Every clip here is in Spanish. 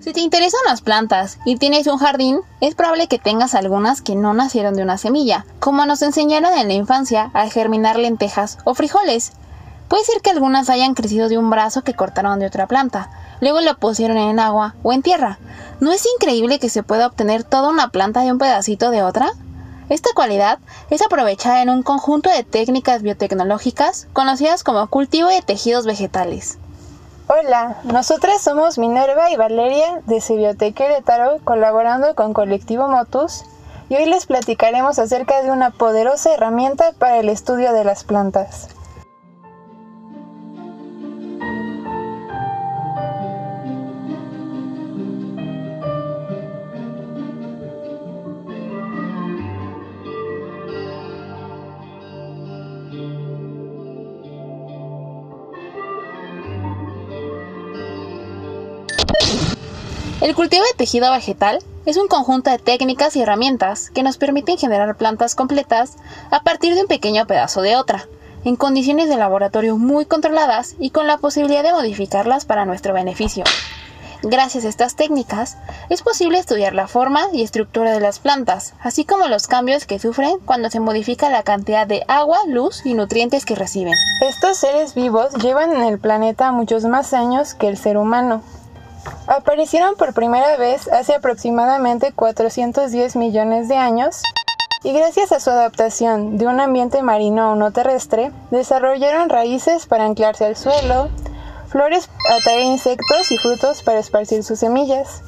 Si te interesan las plantas y tienes un jardín, es probable que tengas algunas que no nacieron de una semilla, como nos enseñaron en la infancia a germinar lentejas o frijoles. Puede ser que algunas hayan crecido de un brazo que cortaron de otra planta, luego lo pusieron en agua o en tierra. ¿No es increíble que se pueda obtener toda una planta de un pedacito de otra? Esta cualidad es aprovechada en un conjunto de técnicas biotecnológicas conocidas como cultivo de tejidos vegetales. Hola, nosotras somos Minerva y Valeria de de Querétaro colaborando con Colectivo Motus y hoy les platicaremos acerca de una poderosa herramienta para el estudio de las plantas. El cultivo de tejido vegetal es un conjunto de técnicas y herramientas que nos permiten generar plantas completas a partir de un pequeño pedazo de otra, en condiciones de laboratorio muy controladas y con la posibilidad de modificarlas para nuestro beneficio. Gracias a estas técnicas, es posible estudiar la forma y estructura de las plantas, así como los cambios que sufren cuando se modifica la cantidad de agua, luz y nutrientes que reciben. Estos seres vivos llevan en el planeta muchos más años que el ser humano, Aparecieron por primera vez hace aproximadamente 410 millones de años y gracias a su adaptación de un ambiente marino a uno terrestre, desarrollaron raíces para anclarse al suelo, flores para atraer insectos y frutos para esparcir sus semillas.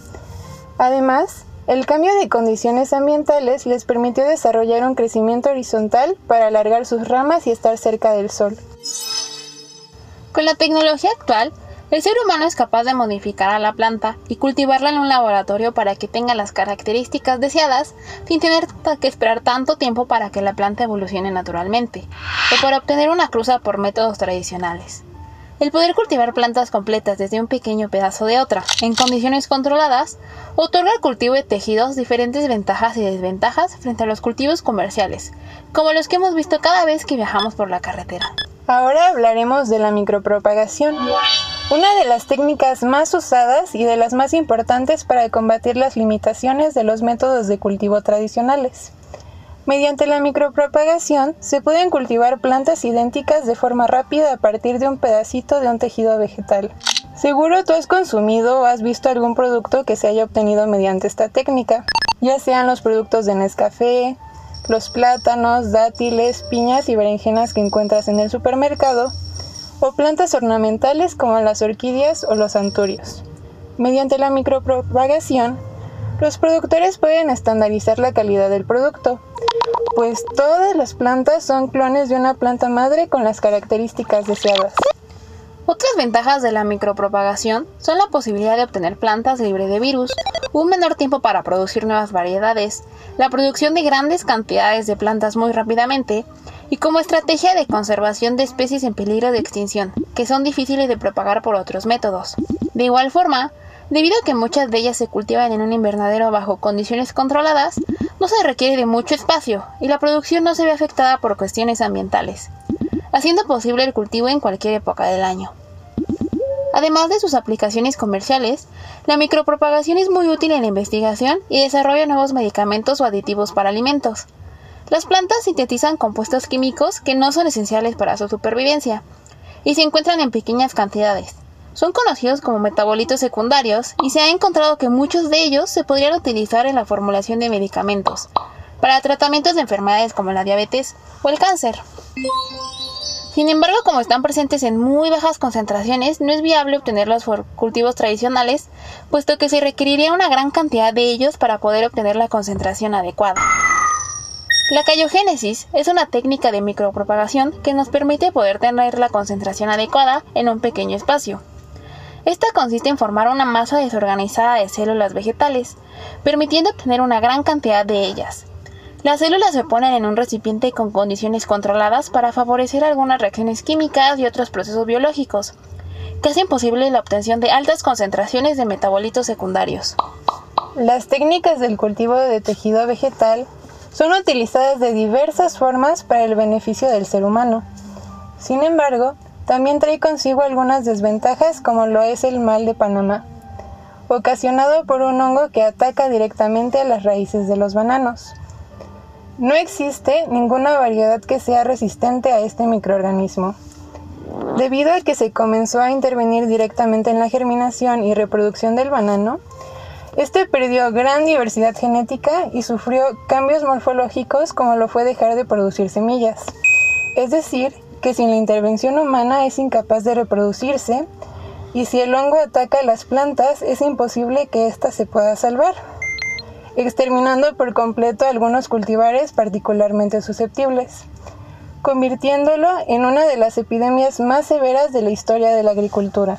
Además, el cambio de condiciones ambientales les permitió desarrollar un crecimiento horizontal para alargar sus ramas y estar cerca del sol. Con la tecnología actual, el ser humano es capaz de modificar a la planta y cultivarla en un laboratorio para que tenga las características deseadas sin tener que esperar tanto tiempo para que la planta evolucione naturalmente, o para obtener una cruza por métodos tradicionales. El poder cultivar plantas completas desde un pequeño pedazo de otra, en condiciones controladas, otorga al cultivo de tejidos diferentes ventajas y desventajas frente a los cultivos comerciales, como los que hemos visto cada vez que viajamos por la carretera. Ahora hablaremos de la micropropagación, una de las técnicas más usadas y de las más importantes para combatir las limitaciones de los métodos de cultivo tradicionales. Mediante la micropropagación se pueden cultivar plantas idénticas de forma rápida a partir de un pedacito de un tejido vegetal. Seguro tú has consumido o has visto algún producto que se haya obtenido mediante esta técnica, ya sean los productos de Nescafé, los plátanos, dátiles, piñas y berenjenas que encuentras en el supermercado, o plantas ornamentales como las orquídeas o los anturios. Mediante la micropropagación, los productores pueden estandarizar la calidad del producto, pues todas las plantas son clones de una planta madre con las características deseadas. Otras ventajas de la micropropagación son la posibilidad de obtener plantas libres de virus, un menor tiempo para producir nuevas variedades, la producción de grandes cantidades de plantas muy rápidamente y como estrategia de conservación de especies en peligro de extinción, que son difíciles de propagar por otros métodos. De igual forma, debido a que muchas de ellas se cultivan en un invernadero bajo condiciones controladas, no se requiere de mucho espacio y la producción no se ve afectada por cuestiones ambientales haciendo posible el cultivo en cualquier época del año. Además de sus aplicaciones comerciales, la micropropagación es muy útil en la investigación y desarrollo de nuevos medicamentos o aditivos para alimentos. Las plantas sintetizan compuestos químicos que no son esenciales para su supervivencia y se encuentran en pequeñas cantidades. Son conocidos como metabolitos secundarios y se ha encontrado que muchos de ellos se podrían utilizar en la formulación de medicamentos para tratamientos de enfermedades como la diabetes o el cáncer. Sin embargo, como están presentes en muy bajas concentraciones, no es viable obtenerlos por cultivos tradicionales, puesto que se requeriría una gran cantidad de ellos para poder obtener la concentración adecuada. La cayogénesis es una técnica de micropropagación que nos permite poder tener la concentración adecuada en un pequeño espacio. Esta consiste en formar una masa desorganizada de células vegetales, permitiendo obtener una gran cantidad de ellas, las células se ponen en un recipiente con condiciones controladas para favorecer algunas reacciones químicas y otros procesos biológicos, que hacen posible la obtención de altas concentraciones de metabolitos secundarios. Las técnicas del cultivo de tejido vegetal son utilizadas de diversas formas para el beneficio del ser humano. Sin embargo, también trae consigo algunas desventajas como lo es el mal de Panamá. ocasionado por un hongo que ataca directamente a las raíces de los bananos. No existe ninguna variedad que sea resistente a este microorganismo. Debido a que se comenzó a intervenir directamente en la germinación y reproducción del banano, este perdió gran diversidad genética y sufrió cambios morfológicos como lo fue dejar de producir semillas. Es decir, que sin la intervención humana es incapaz de reproducirse y si el hongo ataca las plantas es imposible que ésta se pueda salvar, exterminando por completo algunos cultivares particularmente susceptibles, convirtiéndolo en una de las epidemias más severas de la historia de la agricultura.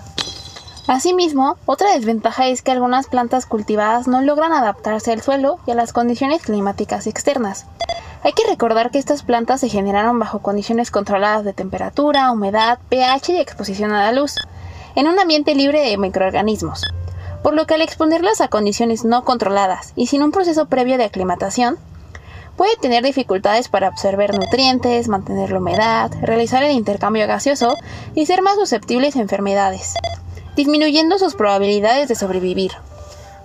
Asimismo, otra desventaja es que algunas plantas cultivadas no logran adaptarse al suelo y a las condiciones climáticas externas. Hay que recordar que estas plantas se generaron bajo condiciones controladas de temperatura, humedad, pH y exposición a la luz, en un ambiente libre de microorganismos, por lo que al exponerlas a condiciones no controladas y sin un proceso previo de aclimatación, puede tener dificultades para absorber nutrientes, mantener la humedad, realizar el intercambio gaseoso y ser más susceptibles a enfermedades disminuyendo sus probabilidades de sobrevivir.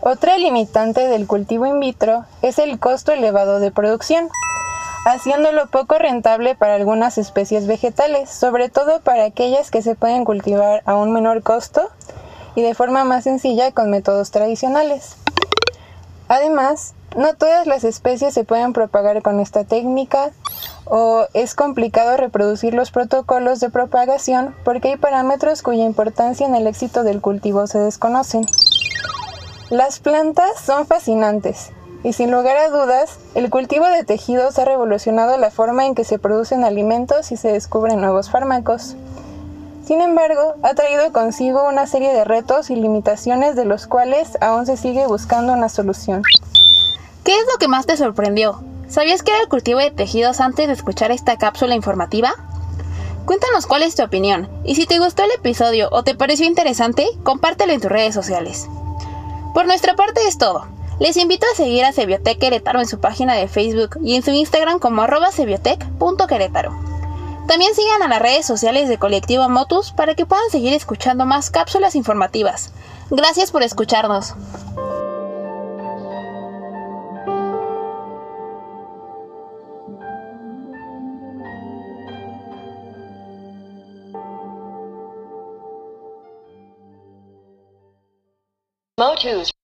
Otra limitante del cultivo in vitro es el costo elevado de producción, haciéndolo poco rentable para algunas especies vegetales, sobre todo para aquellas que se pueden cultivar a un menor costo y de forma más sencilla con métodos tradicionales. Además, no todas las especies se pueden propagar con esta técnica o es complicado reproducir los protocolos de propagación porque hay parámetros cuya importancia en el éxito del cultivo se desconocen. Las plantas son fascinantes y sin lugar a dudas, el cultivo de tejidos ha revolucionado la forma en que se producen alimentos y se descubren nuevos fármacos. Sin embargo, ha traído consigo una serie de retos y limitaciones de los cuales aún se sigue buscando una solución. ¿Qué es lo que más te sorprendió? ¿Sabías que era el cultivo de tejidos antes de escuchar esta cápsula informativa? Cuéntanos cuál es tu opinión y si te gustó el episodio o te pareció interesante, compártelo en tus redes sociales. Por nuestra parte es todo. Les invito a seguir a Sebiotec Querétaro en su página de Facebook y en su Instagram como arroba. También sigan a las redes sociales de Colectivo Motus para que puedan seguir escuchando más cápsulas informativas. Gracias por escucharnos. Motus